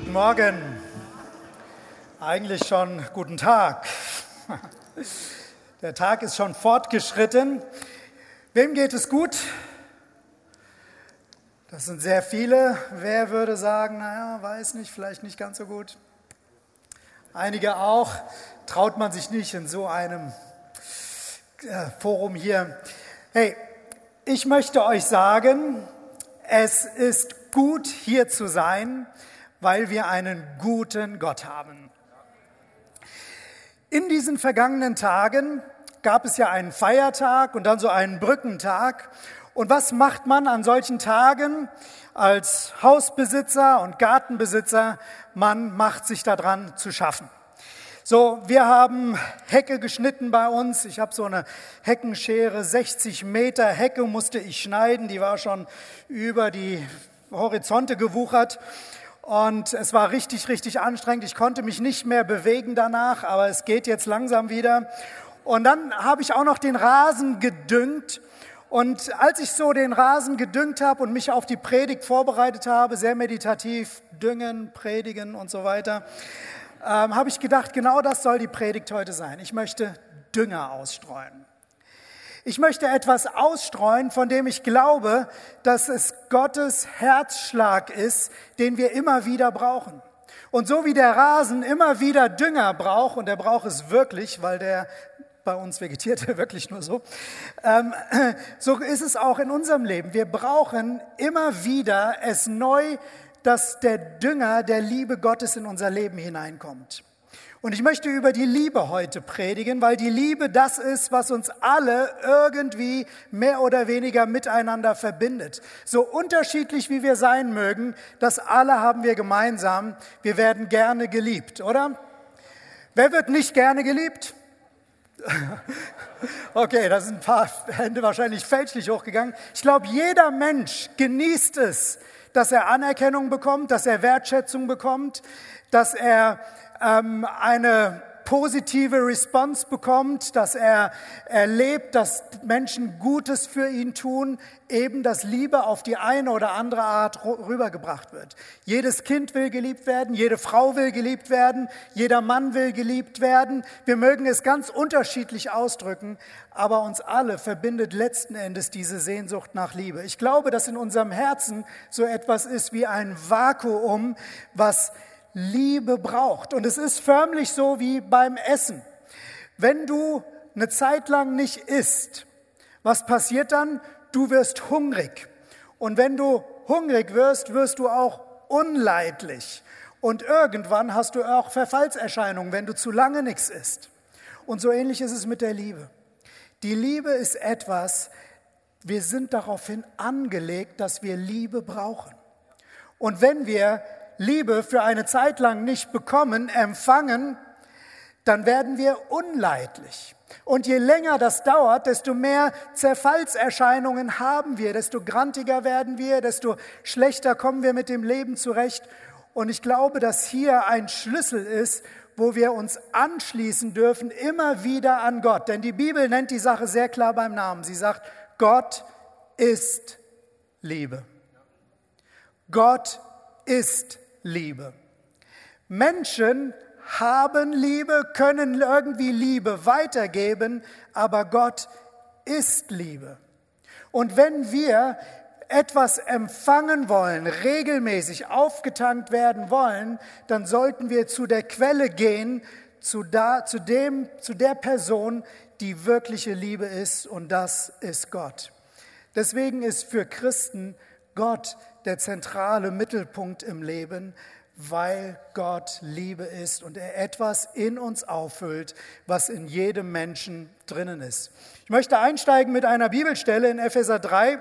Guten Morgen. Eigentlich schon guten Tag. Der Tag ist schon fortgeschritten. Wem geht es gut? Das sind sehr viele. Wer würde sagen, naja, weiß nicht, vielleicht nicht ganz so gut? Einige auch. Traut man sich nicht in so einem äh, Forum hier. Hey, ich möchte euch sagen, es ist gut hier zu sein, weil wir einen guten Gott haben. In diesen vergangenen Tagen gab es ja einen Feiertag und dann so einen Brückentag. Und was macht man an solchen Tagen als Hausbesitzer und Gartenbesitzer? Man macht sich daran zu schaffen. So, wir haben Hecke geschnitten bei uns. Ich habe so eine Heckenschere, 60 Meter Hecke musste ich schneiden. Die war schon über die Horizonte gewuchert. Und es war richtig, richtig anstrengend. Ich konnte mich nicht mehr bewegen danach, aber es geht jetzt langsam wieder. Und dann habe ich auch noch den Rasen gedüngt. Und als ich so den Rasen gedüngt habe und mich auf die Predigt vorbereitet habe, sehr meditativ, düngen, predigen und so weiter, ähm, habe ich gedacht, genau das soll die Predigt heute sein. Ich möchte Dünger ausstreuen. Ich möchte etwas ausstreuen, von dem ich glaube, dass es Gottes Herzschlag ist, den wir immer wieder brauchen. Und so wie der Rasen immer wieder Dünger braucht, und er braucht es wirklich, weil der bei uns vegetiert er wirklich nur so, ähm, so ist es auch in unserem Leben. Wir brauchen immer wieder es neu, dass der Dünger der Liebe Gottes in unser Leben hineinkommt. Und ich möchte über die Liebe heute predigen, weil die Liebe das ist, was uns alle irgendwie mehr oder weniger miteinander verbindet. So unterschiedlich wie wir sein mögen, das alle haben wir gemeinsam. Wir werden gerne geliebt, oder? Wer wird nicht gerne geliebt? Okay, da sind ein paar Hände wahrscheinlich fälschlich hochgegangen. Ich glaube, jeder Mensch genießt es, dass er Anerkennung bekommt, dass er Wertschätzung bekommt, dass er ähm, eine positive Response bekommt, dass er erlebt, dass Menschen Gutes für ihn tun, eben dass Liebe auf die eine oder andere Art rübergebracht wird. Jedes Kind will geliebt werden, jede Frau will geliebt werden, jeder Mann will geliebt werden. Wir mögen es ganz unterschiedlich ausdrücken, aber uns alle verbindet letzten Endes diese Sehnsucht nach Liebe. Ich glaube, dass in unserem Herzen so etwas ist wie ein Vakuum, was Liebe braucht. Und es ist förmlich so wie beim Essen. Wenn du eine Zeit lang nicht isst, was passiert dann? Du wirst hungrig. Und wenn du hungrig wirst, wirst du auch unleidlich. Und irgendwann hast du auch Verfallserscheinungen, wenn du zu lange nichts isst. Und so ähnlich ist es mit der Liebe. Die Liebe ist etwas, wir sind daraufhin angelegt, dass wir Liebe brauchen. Und wenn wir Liebe für eine Zeit lang nicht bekommen, empfangen, dann werden wir unleidlich. Und je länger das dauert, desto mehr Zerfallserscheinungen haben wir, desto grantiger werden wir, desto schlechter kommen wir mit dem Leben zurecht. Und ich glaube, dass hier ein Schlüssel ist, wo wir uns anschließen dürfen, immer wieder an Gott. Denn die Bibel nennt die Sache sehr klar beim Namen. Sie sagt, Gott ist Liebe. Gott ist Liebe. Menschen haben Liebe, können irgendwie Liebe weitergeben, aber Gott ist Liebe. Und wenn wir etwas empfangen wollen, regelmäßig aufgetankt werden wollen, dann sollten wir zu der Quelle gehen, zu, da, zu, dem, zu der Person, die wirkliche Liebe ist, und das ist Gott. Deswegen ist für Christen Gott der zentrale Mittelpunkt im Leben, weil Gott Liebe ist und er etwas in uns auffüllt, was in jedem Menschen drinnen ist. Ich möchte einsteigen mit einer Bibelstelle in Epheser 3.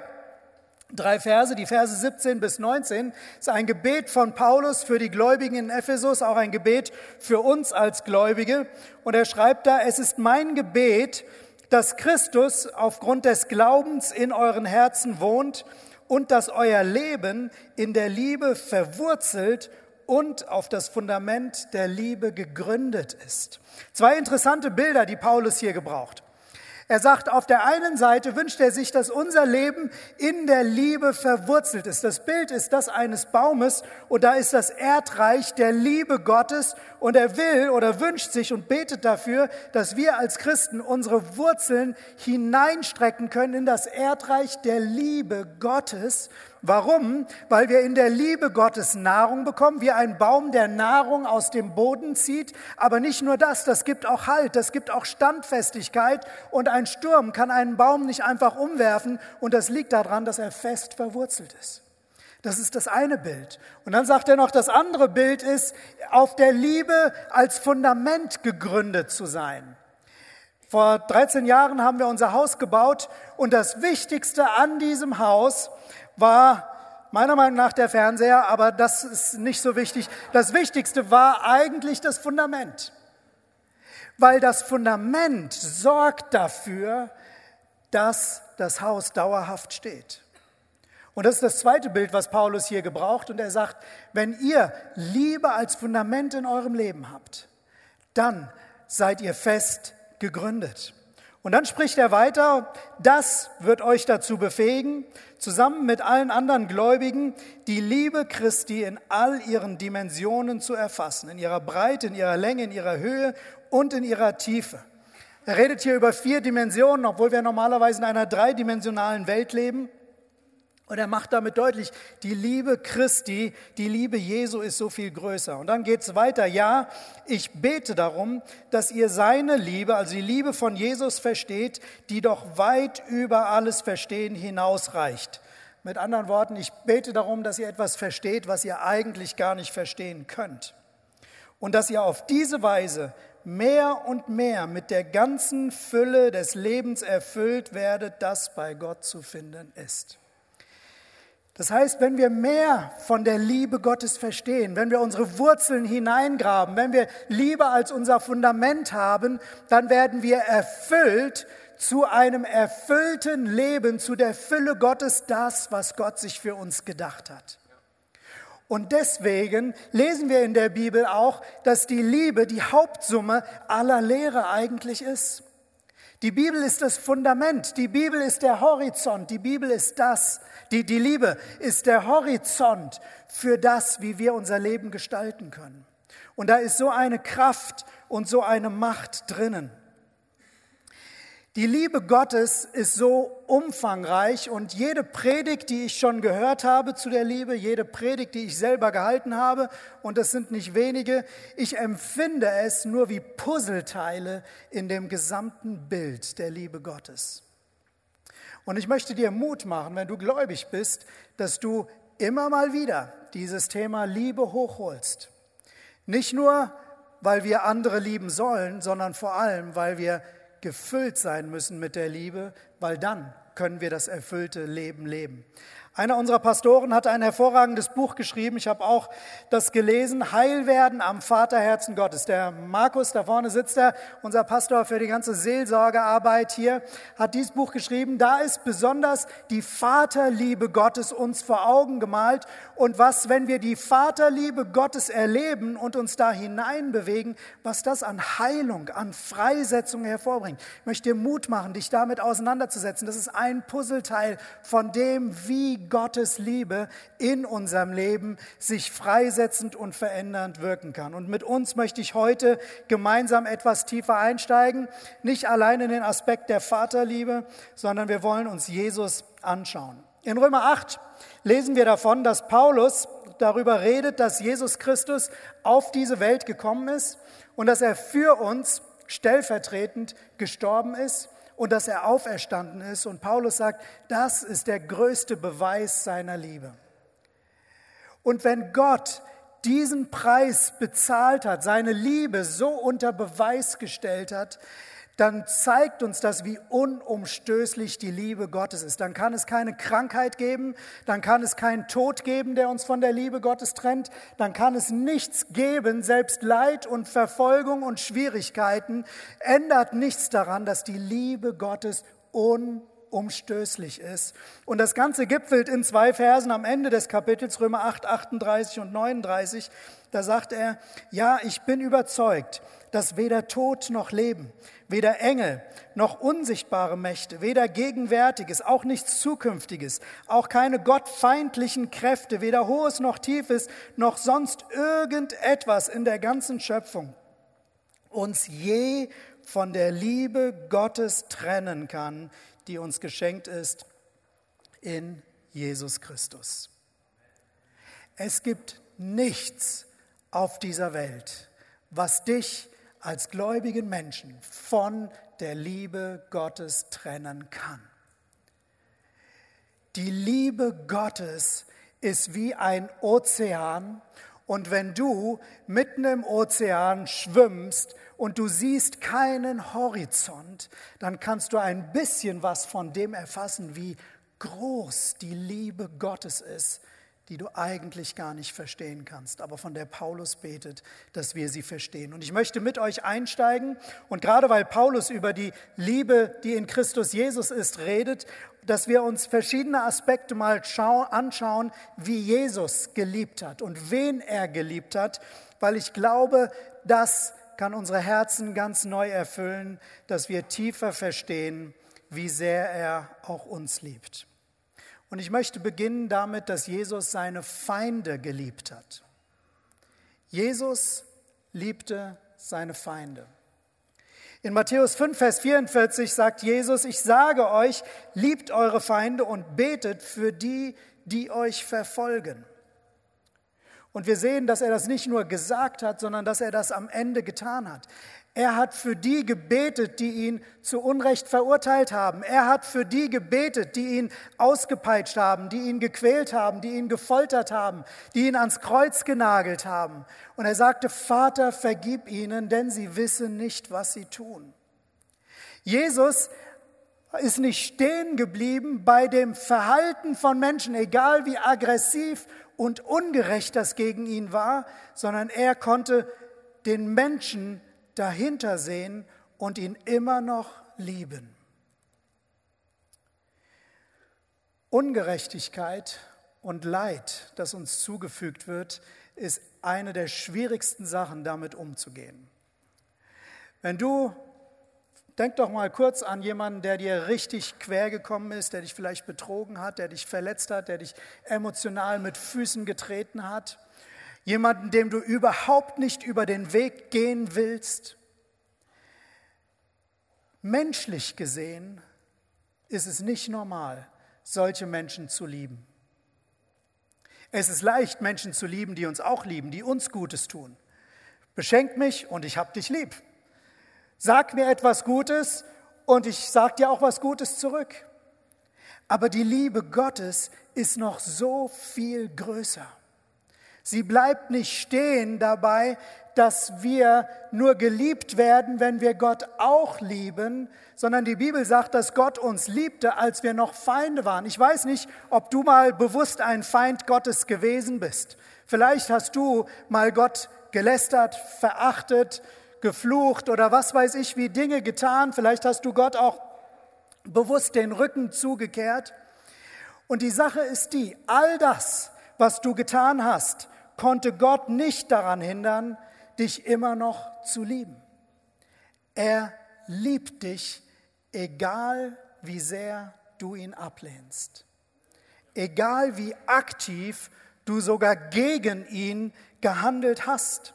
Drei Verse, die Verse 17 bis 19, ist ein Gebet von Paulus für die Gläubigen in Ephesus, auch ein Gebet für uns als Gläubige. Und er schreibt da, es ist mein Gebet, dass Christus aufgrund des Glaubens in euren Herzen wohnt und dass euer Leben in der Liebe verwurzelt und auf das Fundament der Liebe gegründet ist. Zwei interessante Bilder, die Paulus hier gebraucht. Er sagt, auf der einen Seite wünscht er sich, dass unser Leben in der Liebe verwurzelt ist. Das Bild ist das eines Baumes und da ist das Erdreich der Liebe Gottes und er will oder wünscht sich und betet dafür, dass wir als Christen unsere Wurzeln hineinstrecken können in das Erdreich der Liebe Gottes Warum? Weil wir in der Liebe Gottes Nahrung bekommen, wie ein Baum, der Nahrung aus dem Boden zieht. Aber nicht nur das, das gibt auch Halt, das gibt auch Standfestigkeit. Und ein Sturm kann einen Baum nicht einfach umwerfen. Und das liegt daran, dass er fest verwurzelt ist. Das ist das eine Bild. Und dann sagt er noch, das andere Bild ist, auf der Liebe als Fundament gegründet zu sein. Vor 13 Jahren haben wir unser Haus gebaut und das Wichtigste an diesem Haus war meiner Meinung nach der Fernseher, aber das ist nicht so wichtig. Das Wichtigste war eigentlich das Fundament. Weil das Fundament sorgt dafür, dass das Haus dauerhaft steht. Und das ist das zweite Bild, was Paulus hier gebraucht. Und er sagt, wenn ihr Liebe als Fundament in eurem Leben habt, dann seid ihr fest gegründet. Und dann spricht er weiter, das wird euch dazu befähigen, zusammen mit allen anderen Gläubigen die Liebe Christi in all ihren Dimensionen zu erfassen, in ihrer Breite, in ihrer Länge, in ihrer Höhe und in ihrer Tiefe. Er redet hier über vier Dimensionen, obwohl wir normalerweise in einer dreidimensionalen Welt leben. Und er macht damit deutlich, die Liebe Christi, die Liebe Jesu ist so viel größer. Und dann geht es weiter. Ja, ich bete darum, dass ihr seine Liebe, also die Liebe von Jesus versteht, die doch weit über alles Verstehen hinausreicht. Mit anderen Worten, ich bete darum, dass ihr etwas versteht, was ihr eigentlich gar nicht verstehen könnt. Und dass ihr auf diese Weise mehr und mehr mit der ganzen Fülle des Lebens erfüllt werdet, das bei Gott zu finden ist. Das heißt, wenn wir mehr von der Liebe Gottes verstehen, wenn wir unsere Wurzeln hineingraben, wenn wir Liebe als unser Fundament haben, dann werden wir erfüllt zu einem erfüllten Leben, zu der Fülle Gottes, das, was Gott sich für uns gedacht hat. Und deswegen lesen wir in der Bibel auch, dass die Liebe die Hauptsumme aller Lehre eigentlich ist. Die Bibel ist das Fundament, die Bibel ist der Horizont, die Bibel ist das, die, die Liebe ist der Horizont für das, wie wir unser Leben gestalten können. Und da ist so eine Kraft und so eine Macht drinnen. Die Liebe Gottes ist so umfangreich und jede Predigt, die ich schon gehört habe zu der Liebe, jede Predigt, die ich selber gehalten habe, und das sind nicht wenige, ich empfinde es nur wie Puzzleteile in dem gesamten Bild der Liebe Gottes. Und ich möchte dir Mut machen, wenn du gläubig bist, dass du immer mal wieder dieses Thema Liebe hochholst. Nicht nur, weil wir andere lieben sollen, sondern vor allem, weil wir gefüllt sein müssen mit der Liebe, weil dann können wir das erfüllte Leben leben. Einer unserer Pastoren hat ein hervorragendes Buch geschrieben. Ich habe auch das gelesen. Heilwerden am Vaterherzen Gottes. Der Markus, da vorne sitzt er, unser Pastor für die ganze Seelsorgearbeit hier, hat dieses Buch geschrieben. Da ist besonders die Vaterliebe Gottes uns vor Augen gemalt. Und was, wenn wir die Vaterliebe Gottes erleben und uns da hineinbewegen, was das an Heilung, an Freisetzung hervorbringt. Ich möchte dir Mut machen, dich damit auseinanderzusetzen. Das ist ein Puzzleteil von dem, wie Gottes Liebe in unserem Leben sich freisetzend und verändernd wirken kann. Und mit uns möchte ich heute gemeinsam etwas tiefer einsteigen, nicht allein in den Aspekt der Vaterliebe, sondern wir wollen uns Jesus anschauen. In Römer 8 lesen wir davon, dass Paulus darüber redet, dass Jesus Christus auf diese Welt gekommen ist und dass er für uns stellvertretend gestorben ist und dass er auferstanden ist. Und Paulus sagt, das ist der größte Beweis seiner Liebe. Und wenn Gott diesen Preis bezahlt hat, seine Liebe so unter Beweis gestellt hat, dann zeigt uns das, wie unumstößlich die Liebe Gottes ist. Dann kann es keine Krankheit geben, dann kann es keinen Tod geben, der uns von der Liebe Gottes trennt, dann kann es nichts geben, selbst Leid und Verfolgung und Schwierigkeiten ändert nichts daran, dass die Liebe Gottes unumstößlich ist. Und das Ganze gipfelt in zwei Versen am Ende des Kapitels, Römer 8, 38 und 39. Da sagt er, ja, ich bin überzeugt, dass weder Tod noch Leben, weder Engel noch unsichtbare Mächte, weder Gegenwärtiges, auch nichts Zukünftiges, auch keine gottfeindlichen Kräfte, weder Hohes noch Tiefes, noch sonst irgendetwas in der ganzen Schöpfung uns je von der Liebe Gottes trennen kann, die uns geschenkt ist in Jesus Christus. Es gibt nichts auf dieser Welt, was dich als gläubigen Menschen von der Liebe Gottes trennen kann. Die Liebe Gottes ist wie ein Ozean und wenn du mitten im Ozean schwimmst und du siehst keinen Horizont, dann kannst du ein bisschen was von dem erfassen, wie groß die Liebe Gottes ist, die du eigentlich gar nicht verstehen kannst, aber von der Paulus betet, dass wir sie verstehen. Und ich möchte mit euch einsteigen und gerade weil Paulus über die Liebe, die in Christus Jesus ist, redet, dass wir uns verschiedene Aspekte mal anschauen, wie Jesus geliebt hat und wen er geliebt hat, weil ich glaube, das kann unsere Herzen ganz neu erfüllen, dass wir tiefer verstehen, wie sehr er auch uns liebt. Und ich möchte beginnen damit, dass Jesus seine Feinde geliebt hat. Jesus liebte seine Feinde. In Matthäus 5, Vers 44 sagt Jesus, ich sage euch, liebt eure Feinde und betet für die, die euch verfolgen. Und wir sehen, dass er das nicht nur gesagt hat, sondern dass er das am Ende getan hat. Er hat für die gebetet, die ihn zu Unrecht verurteilt haben. Er hat für die gebetet, die ihn ausgepeitscht haben, die ihn gequält haben, die ihn gefoltert haben, die ihn ans Kreuz genagelt haben. Und er sagte, Vater, vergib ihnen, denn sie wissen nicht, was sie tun. Jesus ist nicht stehen geblieben bei dem Verhalten von Menschen, egal wie aggressiv und ungerecht das gegen ihn war, sondern er konnte den Menschen dahinter sehen und ihn immer noch lieben. Ungerechtigkeit und Leid, das uns zugefügt wird, ist eine der schwierigsten Sachen, damit umzugehen. Wenn du, denk doch mal kurz an jemanden, der dir richtig quer gekommen ist, der dich vielleicht betrogen hat, der dich verletzt hat, der dich emotional mit Füßen getreten hat jemanden, dem du überhaupt nicht über den Weg gehen willst. Menschlich gesehen ist es nicht normal, solche Menschen zu lieben. Es ist leicht, Menschen zu lieben, die uns auch lieben, die uns Gutes tun. Beschenk mich und ich hab dich lieb. Sag mir etwas Gutes und ich sag dir auch was Gutes zurück. Aber die Liebe Gottes ist noch so viel größer. Sie bleibt nicht stehen dabei, dass wir nur geliebt werden, wenn wir Gott auch lieben, sondern die Bibel sagt, dass Gott uns liebte, als wir noch Feinde waren. Ich weiß nicht, ob du mal bewusst ein Feind Gottes gewesen bist. Vielleicht hast du mal Gott gelästert, verachtet, geflucht oder was weiß ich, wie Dinge getan. Vielleicht hast du Gott auch bewusst den Rücken zugekehrt. Und die Sache ist die, all das, was du getan hast, konnte Gott nicht daran hindern, dich immer noch zu lieben. Er liebt dich, egal wie sehr du ihn ablehnst. Egal wie aktiv du sogar gegen ihn gehandelt hast.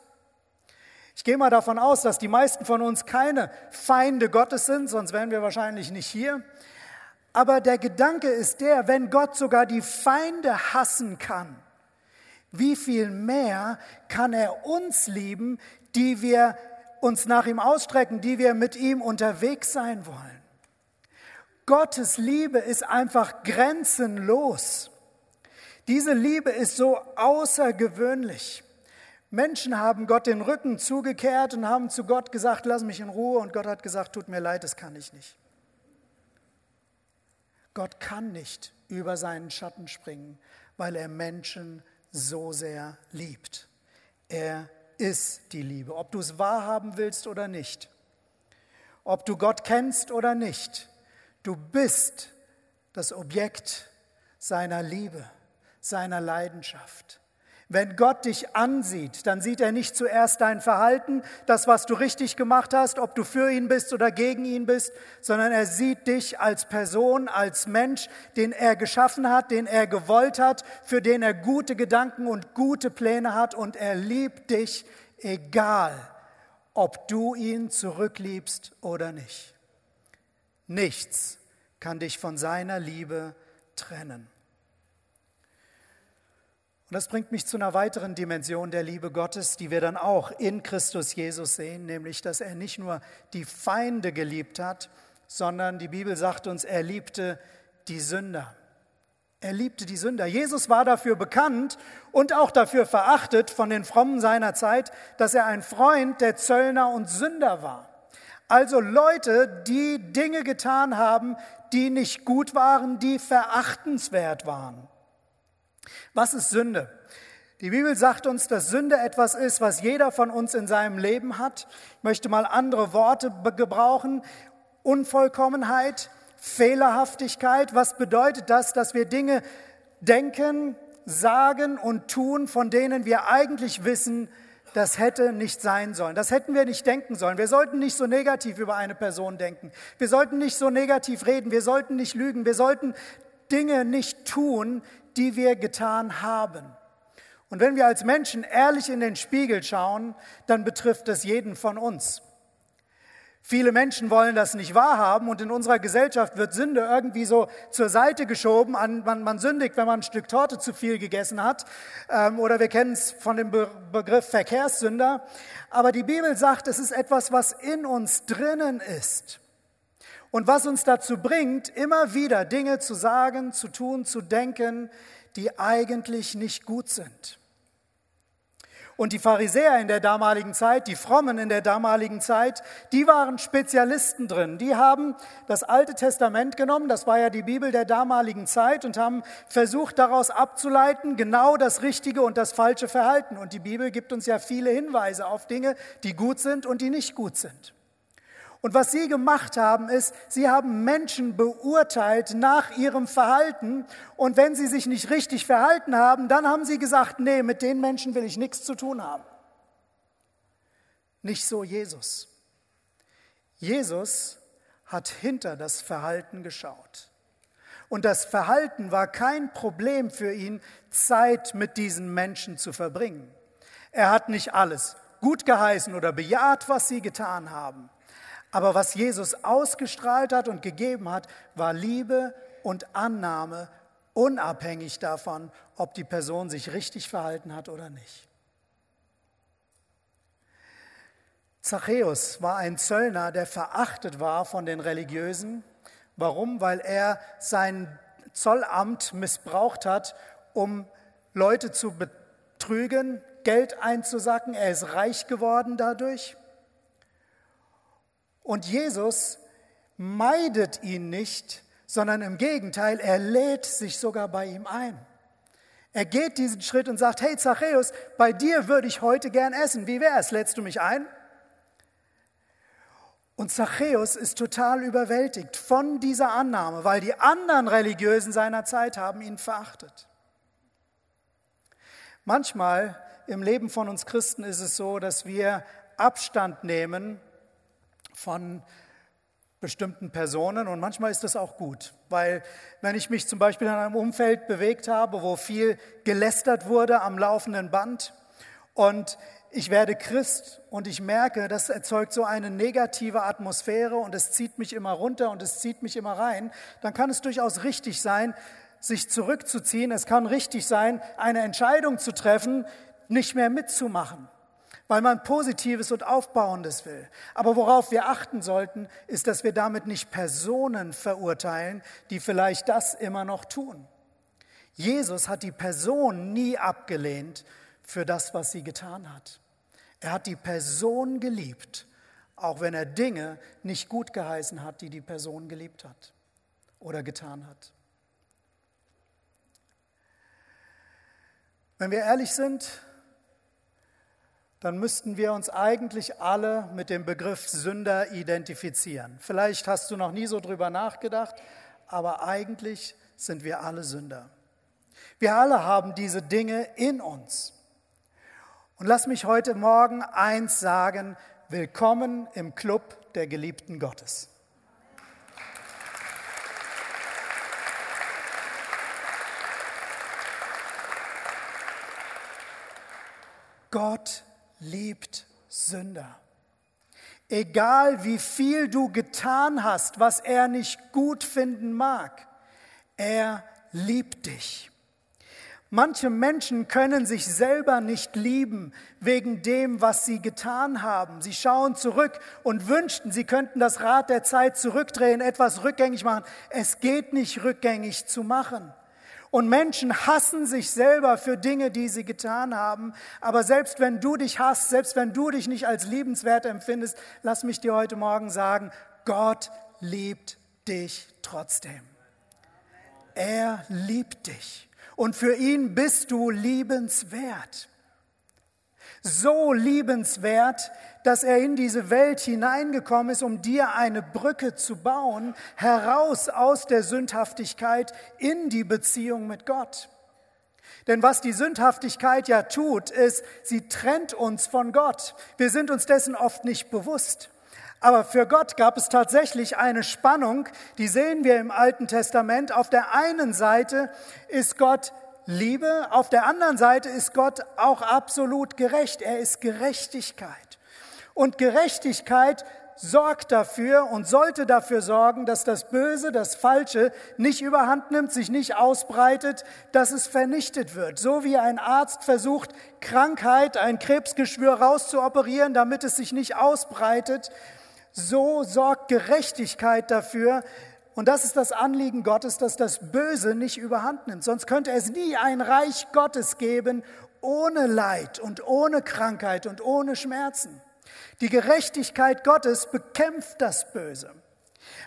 Ich gehe mal davon aus, dass die meisten von uns keine Feinde Gottes sind, sonst wären wir wahrscheinlich nicht hier. Aber der Gedanke ist der, wenn Gott sogar die Feinde hassen kann, wie viel mehr kann er uns lieben, die wir uns nach ihm ausstrecken, die wir mit ihm unterwegs sein wollen. Gottes Liebe ist einfach grenzenlos. Diese Liebe ist so außergewöhnlich. Menschen haben Gott den Rücken zugekehrt und haben zu Gott gesagt, lass mich in Ruhe. Und Gott hat gesagt, tut mir leid, das kann ich nicht. Gott kann nicht über seinen Schatten springen, weil er Menschen so sehr liebt. Er ist die Liebe, ob du es wahrhaben willst oder nicht, ob du Gott kennst oder nicht. Du bist das Objekt seiner Liebe, seiner Leidenschaft. Wenn Gott dich ansieht, dann sieht er nicht zuerst dein Verhalten, das, was du richtig gemacht hast, ob du für ihn bist oder gegen ihn bist, sondern er sieht dich als Person, als Mensch, den er geschaffen hat, den er gewollt hat, für den er gute Gedanken und gute Pläne hat und er liebt dich, egal ob du ihn zurückliebst oder nicht. Nichts kann dich von seiner Liebe trennen. Und das bringt mich zu einer weiteren Dimension der Liebe Gottes, die wir dann auch in Christus Jesus sehen, nämlich dass er nicht nur die Feinde geliebt hat, sondern die Bibel sagt uns, er liebte die Sünder. Er liebte die Sünder. Jesus war dafür bekannt und auch dafür verachtet von den Frommen seiner Zeit, dass er ein Freund der Zöllner und Sünder war. Also Leute, die Dinge getan haben, die nicht gut waren, die verachtenswert waren. Was ist Sünde? Die Bibel sagt uns, dass Sünde etwas ist, was jeder von uns in seinem Leben hat. Ich möchte mal andere Worte gebrauchen. Unvollkommenheit, Fehlerhaftigkeit. Was bedeutet das, dass wir Dinge denken, sagen und tun, von denen wir eigentlich wissen, das hätte nicht sein sollen. Das hätten wir nicht denken sollen. Wir sollten nicht so negativ über eine Person denken. Wir sollten nicht so negativ reden. Wir sollten nicht lügen. Wir sollten Dinge nicht tun, die wir getan haben. Und wenn wir als Menschen ehrlich in den Spiegel schauen, dann betrifft das jeden von uns. Viele Menschen wollen das nicht wahrhaben und in unserer Gesellschaft wird Sünde irgendwie so zur Seite geschoben. Man, man sündigt, wenn man ein Stück Torte zu viel gegessen hat. Ähm, oder wir kennen es von dem Begriff Verkehrssünder. Aber die Bibel sagt, es ist etwas, was in uns drinnen ist. Und was uns dazu bringt, immer wieder Dinge zu sagen, zu tun, zu denken, die eigentlich nicht gut sind. Und die Pharisäer in der damaligen Zeit, die Frommen in der damaligen Zeit, die waren Spezialisten drin. Die haben das Alte Testament genommen, das war ja die Bibel der damaligen Zeit, und haben versucht daraus abzuleiten, genau das richtige und das falsche Verhalten. Und die Bibel gibt uns ja viele Hinweise auf Dinge, die gut sind und die nicht gut sind. Und was sie gemacht haben, ist, sie haben Menschen beurteilt nach ihrem Verhalten. Und wenn sie sich nicht richtig verhalten haben, dann haben sie gesagt, nee, mit den Menschen will ich nichts zu tun haben. Nicht so Jesus. Jesus hat hinter das Verhalten geschaut. Und das Verhalten war kein Problem für ihn, Zeit mit diesen Menschen zu verbringen. Er hat nicht alles gut geheißen oder bejaht, was sie getan haben. Aber was Jesus ausgestrahlt hat und gegeben hat, war Liebe und Annahme, unabhängig davon, ob die Person sich richtig verhalten hat oder nicht. Zachäus war ein Zöllner, der verachtet war von den Religiösen. Warum? Weil er sein Zollamt missbraucht hat, um Leute zu betrügen, Geld einzusacken. Er ist reich geworden dadurch. Und Jesus meidet ihn nicht, sondern im Gegenteil, er lädt sich sogar bei ihm ein. Er geht diesen Schritt und sagt, hey Zachäus, bei dir würde ich heute gern essen. Wie wär's? Lädst du mich ein? Und Zachäus ist total überwältigt von dieser Annahme, weil die anderen Religiösen seiner Zeit haben ihn verachtet. Manchmal im Leben von uns Christen ist es so, dass wir Abstand nehmen von bestimmten Personen und manchmal ist das auch gut, weil wenn ich mich zum Beispiel in einem Umfeld bewegt habe, wo viel gelästert wurde am laufenden Band und ich werde Christ und ich merke, das erzeugt so eine negative Atmosphäre und es zieht mich immer runter und es zieht mich immer rein, dann kann es durchaus richtig sein, sich zurückzuziehen. Es kann richtig sein, eine Entscheidung zu treffen, nicht mehr mitzumachen weil man Positives und Aufbauendes will. Aber worauf wir achten sollten, ist, dass wir damit nicht Personen verurteilen, die vielleicht das immer noch tun. Jesus hat die Person nie abgelehnt für das, was sie getan hat. Er hat die Person geliebt, auch wenn er Dinge nicht gut geheißen hat, die die Person geliebt hat oder getan hat. Wenn wir ehrlich sind, dann müssten wir uns eigentlich alle mit dem Begriff Sünder identifizieren. Vielleicht hast du noch nie so drüber nachgedacht, aber eigentlich sind wir alle Sünder. Wir alle haben diese Dinge in uns. Und lass mich heute Morgen eins sagen, willkommen im Club der Geliebten Gottes. Gott liebt Sünder. Egal wie viel du getan hast, was er nicht gut finden mag, er liebt dich. Manche Menschen können sich selber nicht lieben wegen dem, was sie getan haben. Sie schauen zurück und wünschten, sie könnten das Rad der Zeit zurückdrehen, etwas rückgängig machen. Es geht nicht rückgängig zu machen. Und Menschen hassen sich selber für Dinge, die sie getan haben. Aber selbst wenn du dich hasst, selbst wenn du dich nicht als liebenswert empfindest, lass mich dir heute Morgen sagen, Gott liebt dich trotzdem. Er liebt dich. Und für ihn bist du liebenswert. So liebenswert, dass er in diese Welt hineingekommen ist, um dir eine Brücke zu bauen, heraus aus der Sündhaftigkeit in die Beziehung mit Gott. Denn was die Sündhaftigkeit ja tut, ist, sie trennt uns von Gott. Wir sind uns dessen oft nicht bewusst. Aber für Gott gab es tatsächlich eine Spannung, die sehen wir im Alten Testament. Auf der einen Seite ist Gott Liebe, auf der anderen Seite ist Gott auch absolut gerecht. Er ist Gerechtigkeit. Und Gerechtigkeit sorgt dafür und sollte dafür sorgen, dass das Böse, das Falsche nicht überhand nimmt, sich nicht ausbreitet, dass es vernichtet wird. So wie ein Arzt versucht, Krankheit, ein Krebsgeschwür rauszuoperieren, damit es sich nicht ausbreitet, so sorgt Gerechtigkeit dafür, und das ist das Anliegen Gottes, dass das Böse nicht überhand nimmt. Sonst könnte es nie ein Reich Gottes geben ohne Leid und ohne Krankheit und ohne Schmerzen. Die Gerechtigkeit Gottes bekämpft das Böse.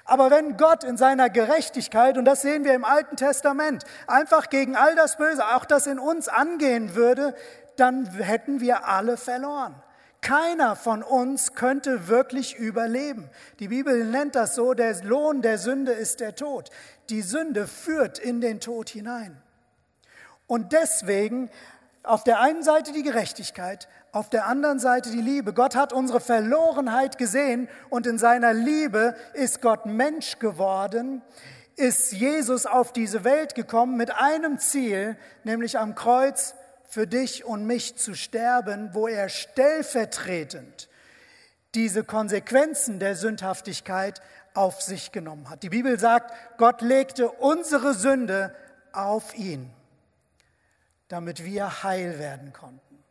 Aber wenn Gott in seiner Gerechtigkeit, und das sehen wir im Alten Testament, einfach gegen all das Böse, auch das in uns angehen würde, dann hätten wir alle verloren. Keiner von uns könnte wirklich überleben. Die Bibel nennt das so, der Lohn der Sünde ist der Tod. Die Sünde führt in den Tod hinein. Und deswegen auf der einen Seite die Gerechtigkeit, auf der anderen Seite die Liebe. Gott hat unsere Verlorenheit gesehen und in seiner Liebe ist Gott Mensch geworden, ist Jesus auf diese Welt gekommen mit einem Ziel, nämlich am Kreuz für dich und mich zu sterben, wo er stellvertretend diese Konsequenzen der Sündhaftigkeit auf sich genommen hat. Die Bibel sagt, Gott legte unsere Sünde auf ihn damit wir heil werden konnten.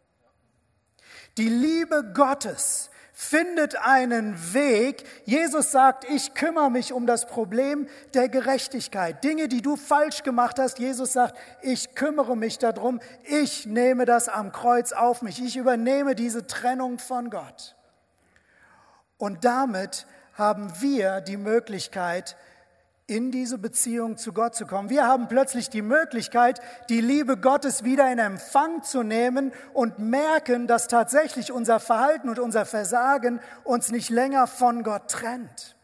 Die Liebe Gottes findet einen Weg. Jesus sagt, ich kümmere mich um das Problem der Gerechtigkeit. Dinge, die du falsch gemacht hast. Jesus sagt, ich kümmere mich darum. Ich nehme das am Kreuz auf mich. Ich übernehme diese Trennung von Gott. Und damit haben wir die Möglichkeit, in diese Beziehung zu Gott zu kommen. Wir haben plötzlich die Möglichkeit, die Liebe Gottes wieder in Empfang zu nehmen und merken, dass tatsächlich unser Verhalten und unser Versagen uns nicht länger von Gott trennt.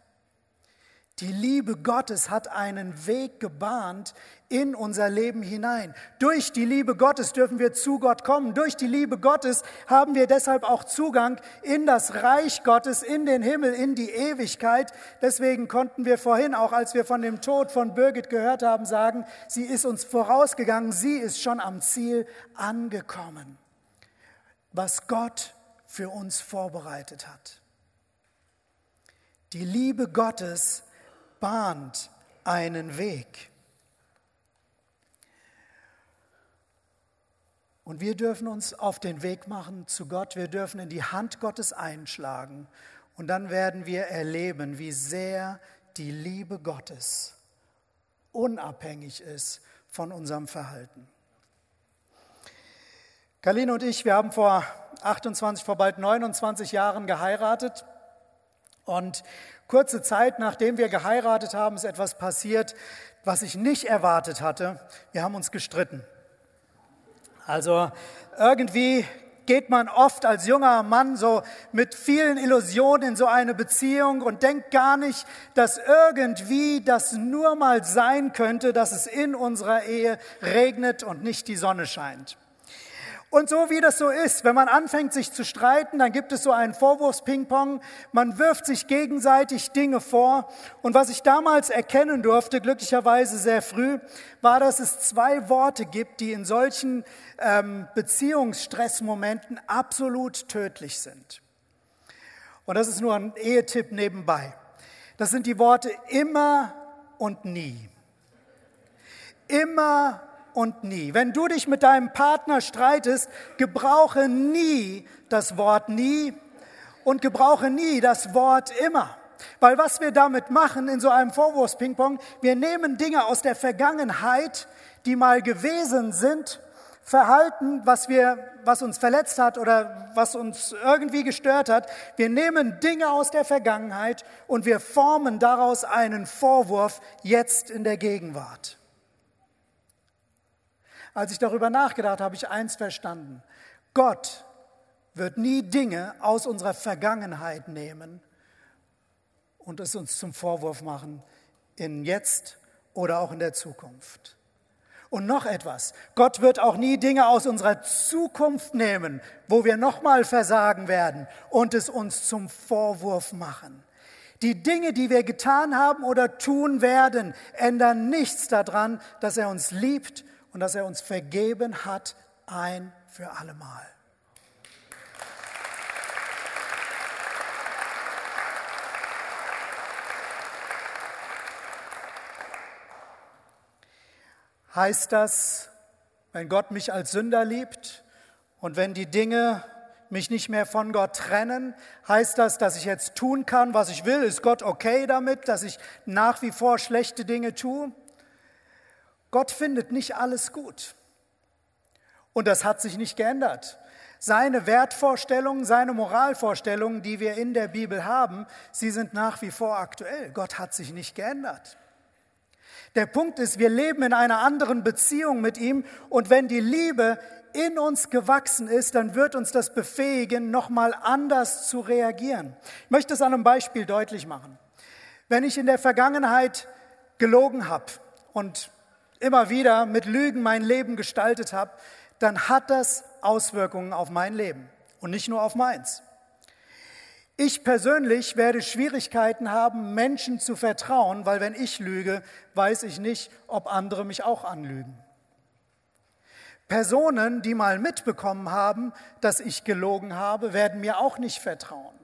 Die Liebe Gottes hat einen Weg gebahnt in unser Leben hinein. Durch die Liebe Gottes dürfen wir zu Gott kommen. Durch die Liebe Gottes haben wir deshalb auch Zugang in das Reich Gottes, in den Himmel, in die Ewigkeit. Deswegen konnten wir vorhin, auch als wir von dem Tod von Birgit gehört haben, sagen, sie ist uns vorausgegangen, sie ist schon am Ziel angekommen. Was Gott für uns vorbereitet hat. Die Liebe Gottes bahnt einen Weg. Und wir dürfen uns auf den Weg machen zu Gott, wir dürfen in die Hand Gottes einschlagen und dann werden wir erleben, wie sehr die Liebe Gottes unabhängig ist von unserem Verhalten. Kaline und ich, wir haben vor 28, vor bald 29 Jahren geheiratet und Kurze Zeit nachdem wir geheiratet haben, ist etwas passiert, was ich nicht erwartet hatte. Wir haben uns gestritten. Also irgendwie geht man oft als junger Mann so mit vielen Illusionen in so eine Beziehung und denkt gar nicht, dass irgendwie das nur mal sein könnte, dass es in unserer Ehe regnet und nicht die Sonne scheint. Und so wie das so ist, wenn man anfängt sich zu streiten, dann gibt es so einen Vorwurfsping-Pong, man wirft sich gegenseitig Dinge vor. Und was ich damals erkennen durfte, glücklicherweise sehr früh, war, dass es zwei Worte gibt, die in solchen ähm, Beziehungsstressmomenten absolut tödlich sind. Und das ist nur ein Ehetipp nebenbei. Das sind die Worte immer und nie. Immer und nie. Wenn du dich mit deinem Partner streitest, gebrauche nie das Wort nie und gebrauche nie das Wort immer. Weil was wir damit machen in so einem Vorwurfspingpong, wir nehmen Dinge aus der Vergangenheit, die mal gewesen sind, Verhalten, was wir, was uns verletzt hat oder was uns irgendwie gestört hat. Wir nehmen Dinge aus der Vergangenheit und wir formen daraus einen Vorwurf jetzt in der Gegenwart. Als ich darüber nachgedacht habe, habe ich eins verstanden. Gott wird nie Dinge aus unserer Vergangenheit nehmen und es uns zum Vorwurf machen in jetzt oder auch in der Zukunft. Und noch etwas, Gott wird auch nie Dinge aus unserer Zukunft nehmen, wo wir nochmal versagen werden und es uns zum Vorwurf machen. Die Dinge, die wir getan haben oder tun werden, ändern nichts daran, dass er uns liebt und dass er uns vergeben hat ein für allemal. Heißt das, wenn Gott mich als Sünder liebt und wenn die Dinge mich nicht mehr von Gott trennen, heißt das, dass ich jetzt tun kann, was ich will? Ist Gott okay damit, dass ich nach wie vor schlechte Dinge tue? Gott findet nicht alles gut. Und das hat sich nicht geändert. Seine Wertvorstellungen, seine Moralvorstellungen, die wir in der Bibel haben, sie sind nach wie vor aktuell. Gott hat sich nicht geändert. Der Punkt ist, wir leben in einer anderen Beziehung mit ihm und wenn die Liebe in uns gewachsen ist, dann wird uns das befähigen, nochmal anders zu reagieren. Ich möchte es an einem Beispiel deutlich machen. Wenn ich in der Vergangenheit gelogen habe und immer wieder mit Lügen mein Leben gestaltet habe, dann hat das Auswirkungen auf mein Leben und nicht nur auf meins. Ich persönlich werde Schwierigkeiten haben, Menschen zu vertrauen, weil wenn ich lüge, weiß ich nicht, ob andere mich auch anlügen. Personen, die mal mitbekommen haben, dass ich gelogen habe, werden mir auch nicht vertrauen.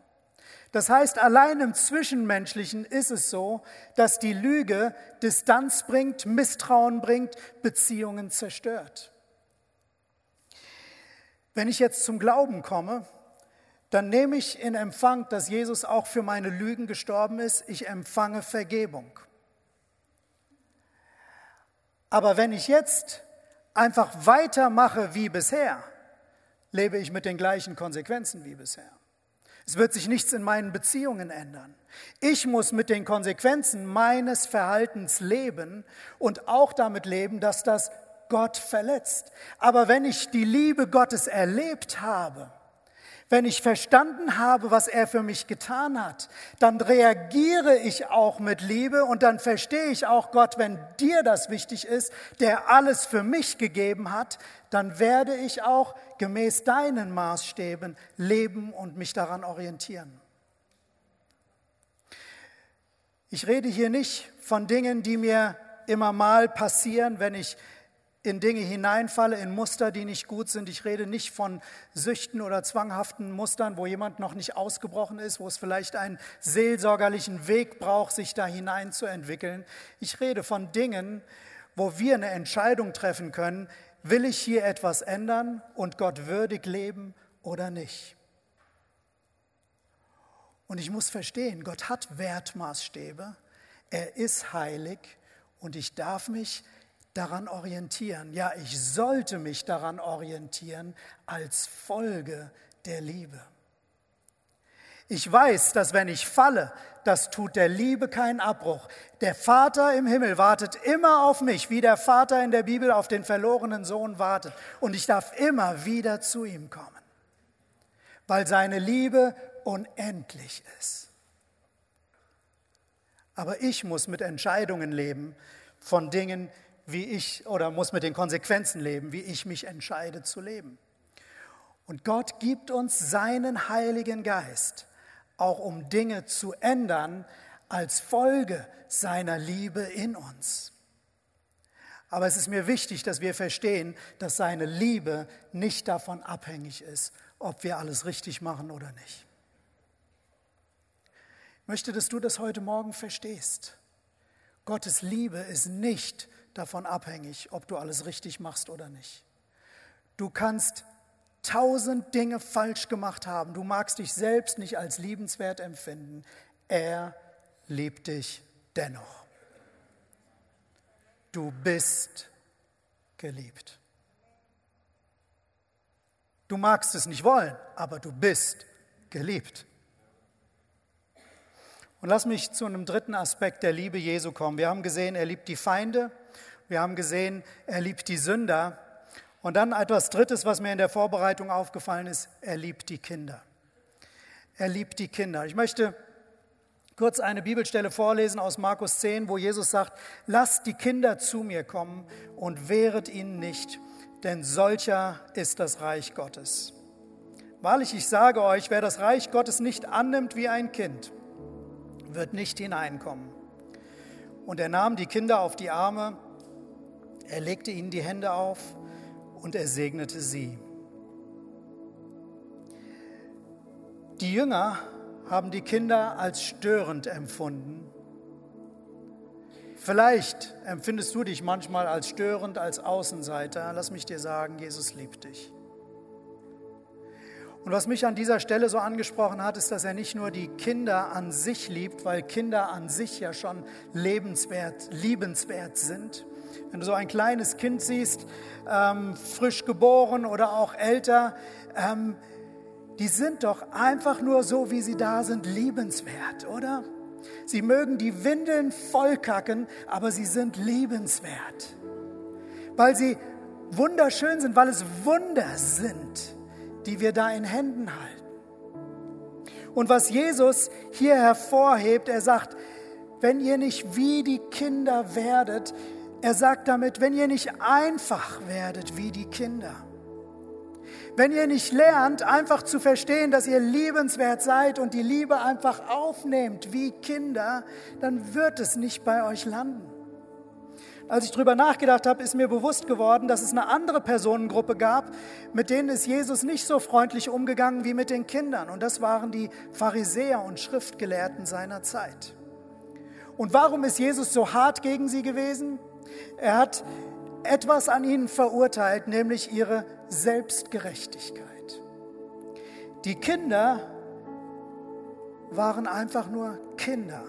Das heißt, allein im Zwischenmenschlichen ist es so, dass die Lüge Distanz bringt, Misstrauen bringt, Beziehungen zerstört. Wenn ich jetzt zum Glauben komme, dann nehme ich in Empfang, dass Jesus auch für meine Lügen gestorben ist. Ich empfange Vergebung. Aber wenn ich jetzt einfach weitermache wie bisher, lebe ich mit den gleichen Konsequenzen wie bisher. Es wird sich nichts in meinen Beziehungen ändern. Ich muss mit den Konsequenzen meines Verhaltens leben und auch damit leben, dass das Gott verletzt. Aber wenn ich die Liebe Gottes erlebt habe, wenn ich verstanden habe, was er für mich getan hat, dann reagiere ich auch mit Liebe und dann verstehe ich auch Gott, wenn dir das wichtig ist, der alles für mich gegeben hat, dann werde ich auch gemäß deinen Maßstäben leben und mich daran orientieren. Ich rede hier nicht von Dingen, die mir immer mal passieren, wenn ich in Dinge hineinfalle, in Muster, die nicht gut sind. Ich rede nicht von Süchten oder zwanghaften Mustern, wo jemand noch nicht ausgebrochen ist, wo es vielleicht einen seelsorgerlichen Weg braucht, sich da hineinzuentwickeln. Ich rede von Dingen, wo wir eine Entscheidung treffen können, will ich hier etwas ändern und Gott würdig leben oder nicht. Und ich muss verstehen, Gott hat Wertmaßstäbe, er ist heilig und ich darf mich daran orientieren. Ja, ich sollte mich daran orientieren als Folge der Liebe. Ich weiß, dass wenn ich falle, das tut der Liebe keinen Abbruch. Der Vater im Himmel wartet immer auf mich, wie der Vater in der Bibel auf den verlorenen Sohn wartet. Und ich darf immer wieder zu ihm kommen. weil seine Liebe unendlich ist. Aber ich muss mit Entscheidungen leben von Dingen, wie ich, oder muss mit den Konsequenzen leben, wie ich mich entscheide zu leben. Und Gott gibt uns seinen Heiligen Geist, auch um Dinge zu ändern als Folge seiner Liebe in uns. Aber es ist mir wichtig, dass wir verstehen, dass seine Liebe nicht davon abhängig ist, ob wir alles richtig machen oder nicht. Ich möchte, dass du das heute Morgen verstehst. Gottes Liebe ist nicht davon abhängig, ob du alles richtig machst oder nicht. Du kannst tausend Dinge falsch gemacht haben. Du magst dich selbst nicht als liebenswert empfinden. Er liebt dich dennoch. Du bist geliebt. Du magst es nicht wollen, aber du bist geliebt. Und lass mich zu einem dritten Aspekt der Liebe Jesu kommen. Wir haben gesehen, er liebt die Feinde. Wir haben gesehen, er liebt die Sünder. Und dann etwas Drittes, was mir in der Vorbereitung aufgefallen ist, er liebt die Kinder. Er liebt die Kinder. Ich möchte kurz eine Bibelstelle vorlesen aus Markus 10, wo Jesus sagt, lasst die Kinder zu mir kommen und wehret ihnen nicht, denn solcher ist das Reich Gottes. Wahrlich, ich sage euch, wer das Reich Gottes nicht annimmt wie ein Kind, wird nicht hineinkommen. Und er nahm die Kinder auf die Arme, er legte ihnen die Hände auf und er segnete sie. Die Jünger haben die Kinder als störend empfunden. Vielleicht empfindest du dich manchmal als störend, als Außenseiter. Lass mich dir sagen, Jesus liebt dich. Und was mich an dieser Stelle so angesprochen hat, ist, dass er nicht nur die Kinder an sich liebt, weil Kinder an sich ja schon lebenswert, liebenswert sind. Wenn du so ein kleines Kind siehst, ähm, frisch geboren oder auch älter, ähm, die sind doch einfach nur so, wie sie da sind, liebenswert, oder? Sie mögen die Windeln vollkacken, aber sie sind liebenswert, weil sie wunderschön sind, weil es Wunder sind, die wir da in Händen halten. Und was Jesus hier hervorhebt, er sagt, wenn ihr nicht wie die Kinder werdet, er sagt damit, wenn ihr nicht einfach werdet wie die Kinder, wenn ihr nicht lernt, einfach zu verstehen, dass ihr liebenswert seid und die Liebe einfach aufnehmt wie Kinder, dann wird es nicht bei euch landen. Als ich darüber nachgedacht habe, ist mir bewusst geworden, dass es eine andere Personengruppe gab, mit denen ist Jesus nicht so freundlich umgegangen wie mit den Kindern. Und das waren die Pharisäer und Schriftgelehrten seiner Zeit. Und warum ist Jesus so hart gegen sie gewesen? Er hat etwas an ihnen verurteilt, nämlich ihre Selbstgerechtigkeit. Die Kinder waren einfach nur Kinder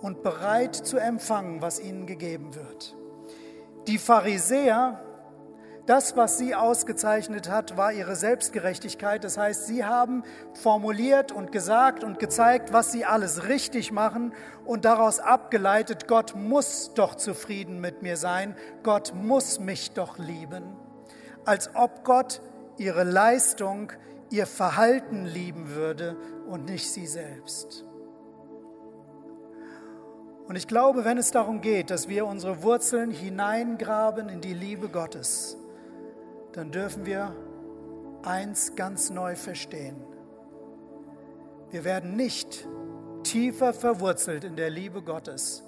und bereit zu empfangen, was ihnen gegeben wird. Die Pharisäer, das, was sie ausgezeichnet hat, war ihre Selbstgerechtigkeit. Das heißt, sie haben formuliert und gesagt und gezeigt, was sie alles richtig machen und daraus abgeleitet, Gott muss doch zufrieden mit mir sein, Gott muss mich doch lieben als ob Gott ihre Leistung, ihr Verhalten lieben würde und nicht sie selbst. Und ich glaube, wenn es darum geht, dass wir unsere Wurzeln hineingraben in die Liebe Gottes, dann dürfen wir eins ganz neu verstehen. Wir werden nicht tiefer verwurzelt in der Liebe Gottes,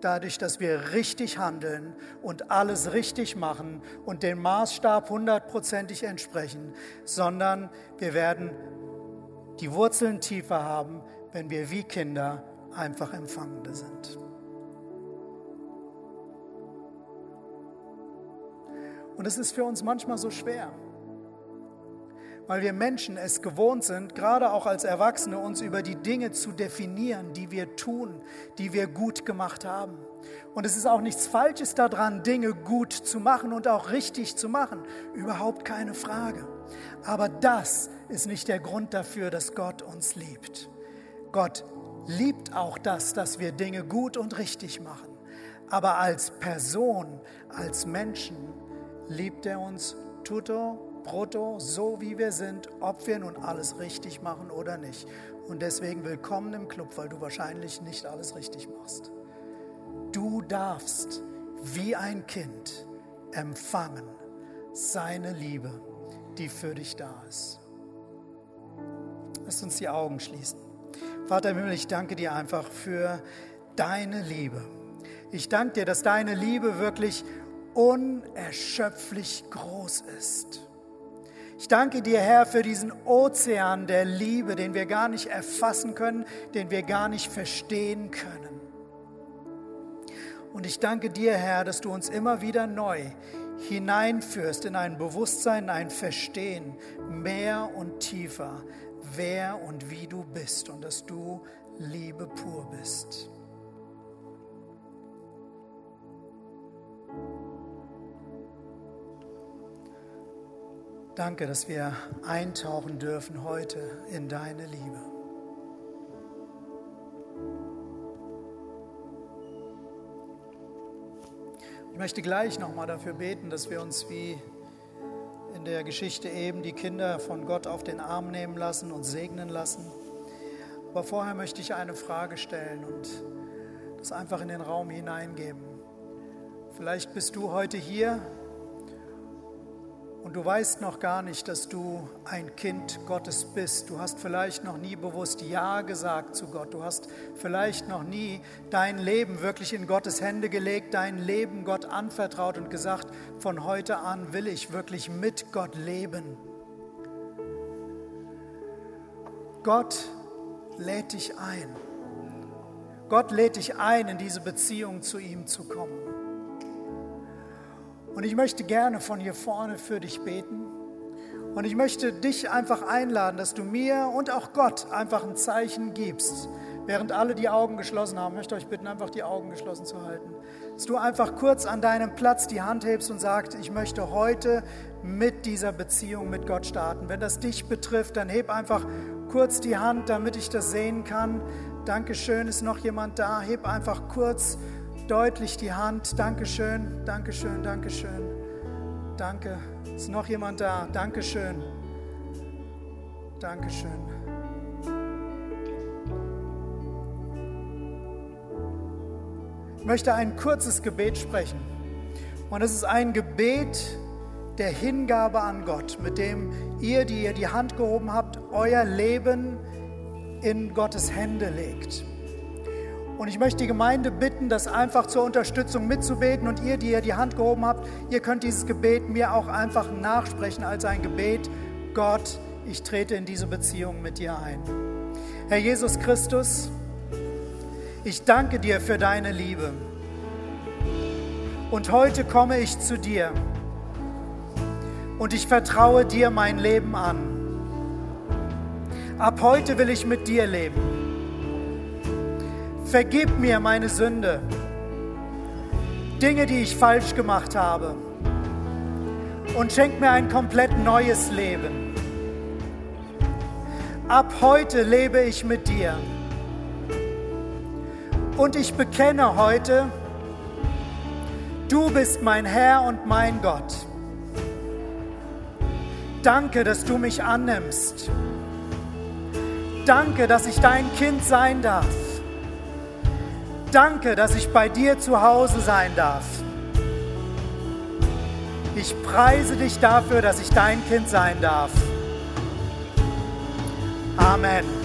dadurch, dass wir richtig handeln und alles richtig machen und dem Maßstab hundertprozentig entsprechen, sondern wir werden die Wurzeln tiefer haben, wenn wir wie Kinder einfach Empfangende sind. Und es ist für uns manchmal so schwer weil wir Menschen es gewohnt sind, gerade auch als Erwachsene, uns über die Dinge zu definieren, die wir tun, die wir gut gemacht haben. Und es ist auch nichts Falsches daran, Dinge gut zu machen und auch richtig zu machen. Überhaupt keine Frage. Aber das ist nicht der Grund dafür, dass Gott uns liebt. Gott liebt auch das, dass wir Dinge gut und richtig machen. Aber als Person, als Menschen liebt er uns tutto brutto, so wie wir sind, ob wir nun alles richtig machen oder nicht. Und deswegen willkommen im Club, weil du wahrscheinlich nicht alles richtig machst. Du darfst wie ein Kind empfangen seine Liebe, die für dich da ist. Lass uns die Augen schließen. Vater im Himmel, ich danke dir einfach für deine Liebe. Ich danke dir, dass deine Liebe wirklich unerschöpflich groß ist. Ich danke dir, Herr, für diesen Ozean der Liebe, den wir gar nicht erfassen können, den wir gar nicht verstehen können. Und ich danke dir, Herr, dass du uns immer wieder neu hineinführst in ein Bewusstsein, in ein Verstehen, mehr und tiefer, wer und wie du bist und dass du Liebe pur bist. Danke, dass wir eintauchen dürfen heute in deine Liebe. Ich möchte gleich nochmal dafür beten, dass wir uns wie in der Geschichte eben die Kinder von Gott auf den Arm nehmen lassen und segnen lassen. Aber vorher möchte ich eine Frage stellen und das einfach in den Raum hineingeben. Vielleicht bist du heute hier und du weißt noch gar nicht, dass du ein Kind Gottes bist. Du hast vielleicht noch nie bewusst Ja gesagt zu Gott. Du hast vielleicht noch nie dein Leben wirklich in Gottes Hände gelegt, dein Leben Gott anvertraut und gesagt, von heute an will ich wirklich mit Gott leben. Gott lädt dich ein. Gott lädt dich ein, in diese Beziehung zu ihm zu kommen. Und ich möchte gerne von hier vorne für dich beten. Und ich möchte dich einfach einladen, dass du mir und auch Gott einfach ein Zeichen gibst, während alle die Augen geschlossen haben. Ich möchte euch bitten, einfach die Augen geschlossen zu halten. Dass du einfach kurz an deinem Platz die Hand hebst und sagst, ich möchte heute mit dieser Beziehung mit Gott starten. Wenn das dich betrifft, dann heb einfach kurz die Hand, damit ich das sehen kann. Dankeschön, ist noch jemand da? Heb einfach kurz deutlich die Hand. Dankeschön, Dankeschön, Dankeschön. Danke. Ist noch jemand da? Dankeschön. Dankeschön. Ich möchte ein kurzes Gebet sprechen. Und es ist ein Gebet der Hingabe an Gott, mit dem ihr, die ihr die Hand gehoben habt, euer Leben in Gottes Hände legt. Und ich möchte die Gemeinde bitten, das einfach zur Unterstützung mitzubeten. Und ihr, die ihr die Hand gehoben habt, ihr könnt dieses Gebet mir auch einfach nachsprechen als ein Gebet. Gott, ich trete in diese Beziehung mit dir ein. Herr Jesus Christus, ich danke dir für deine Liebe. Und heute komme ich zu dir und ich vertraue dir mein Leben an. Ab heute will ich mit dir leben. Vergib mir meine Sünde, Dinge, die ich falsch gemacht habe und schenk mir ein komplett neues Leben. Ab heute lebe ich mit dir. Und ich bekenne heute, du bist mein Herr und mein Gott. Danke, dass du mich annimmst. Danke, dass ich dein Kind sein darf. Danke, dass ich bei dir zu Hause sein darf. Ich preise dich dafür, dass ich dein Kind sein darf. Amen.